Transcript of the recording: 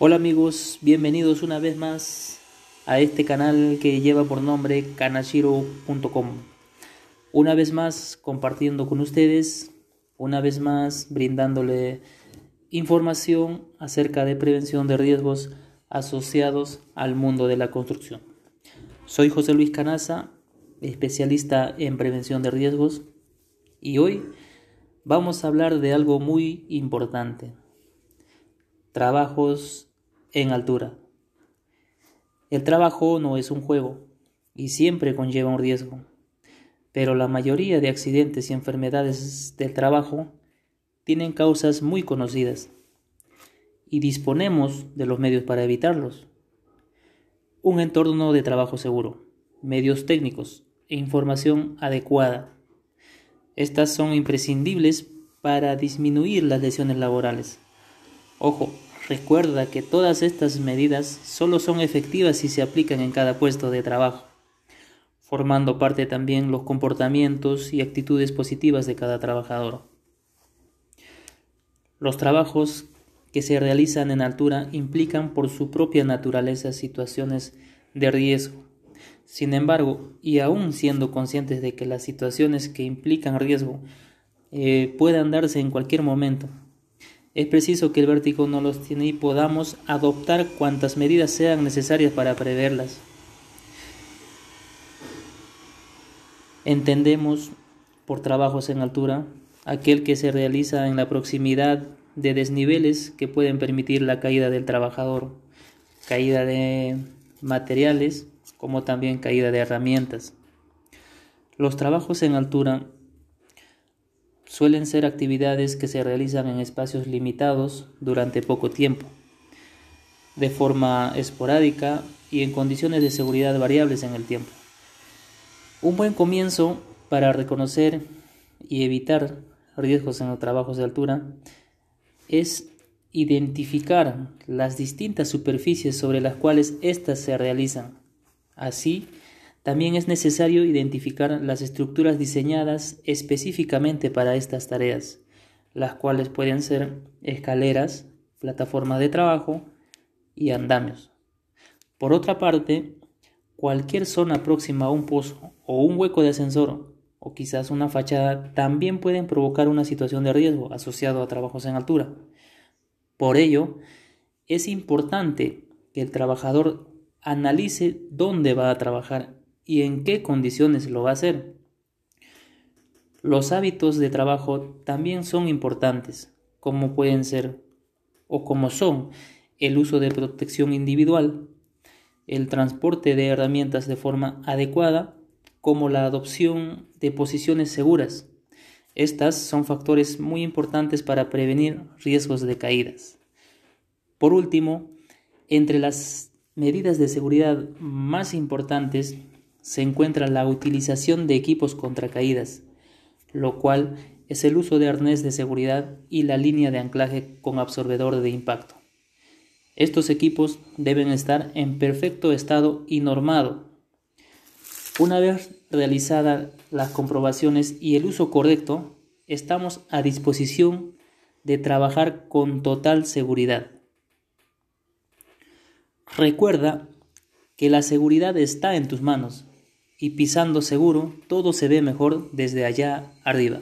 Hola amigos, bienvenidos una vez más a este canal que lleva por nombre kanashiro.com. Una vez más compartiendo con ustedes, una vez más brindándole información acerca de prevención de riesgos asociados al mundo de la construcción. Soy José Luis Canaza, especialista en prevención de riesgos y hoy vamos a hablar de algo muy importante. Trabajos en altura. El trabajo no es un juego y siempre conlleva un riesgo, pero la mayoría de accidentes y enfermedades del trabajo tienen causas muy conocidas y disponemos de los medios para evitarlos. Un entorno de trabajo seguro, medios técnicos e información adecuada. Estas son imprescindibles para disminuir las lesiones laborales. Ojo, Recuerda que todas estas medidas solo son efectivas si se aplican en cada puesto de trabajo, formando parte también los comportamientos y actitudes positivas de cada trabajador. Los trabajos que se realizan en altura implican por su propia naturaleza situaciones de riesgo. Sin embargo, y aún siendo conscientes de que las situaciones que implican riesgo eh, puedan darse en cualquier momento, es preciso que el vértigo no los tiene y podamos adoptar cuantas medidas sean necesarias para preverlas. Entendemos por trabajos en altura aquel que se realiza en la proximidad de desniveles que pueden permitir la caída del trabajador, caída de materiales, como también caída de herramientas. Los trabajos en altura suelen ser actividades que se realizan en espacios limitados durante poco tiempo, de forma esporádica y en condiciones de seguridad variables en el tiempo. Un buen comienzo para reconocer y evitar riesgos en los trabajos de altura es identificar las distintas superficies sobre las cuales éstas se realizan. Así, también es necesario identificar las estructuras diseñadas específicamente para estas tareas, las cuales pueden ser escaleras, plataformas de trabajo y andamios. Por otra parte, cualquier zona próxima a un pozo o un hueco de ascensor o quizás una fachada también pueden provocar una situación de riesgo asociado a trabajos en altura. Por ello, es importante que el trabajador analice dónde va a trabajar y en qué condiciones lo va a hacer. Los hábitos de trabajo también son importantes, como pueden ser o como son el uso de protección individual, el transporte de herramientas de forma adecuada, como la adopción de posiciones seguras. Estas son factores muy importantes para prevenir riesgos de caídas. Por último, entre las medidas de seguridad más importantes se encuentra la utilización de equipos contra caídas, lo cual es el uso de arnés de seguridad y la línea de anclaje con absorbedor de impacto. Estos equipos deben estar en perfecto estado y normado. Una vez realizadas las comprobaciones y el uso correcto, estamos a disposición de trabajar con total seguridad. Recuerda que la seguridad está en tus manos y pisando seguro todo se ve mejor desde allá arriba.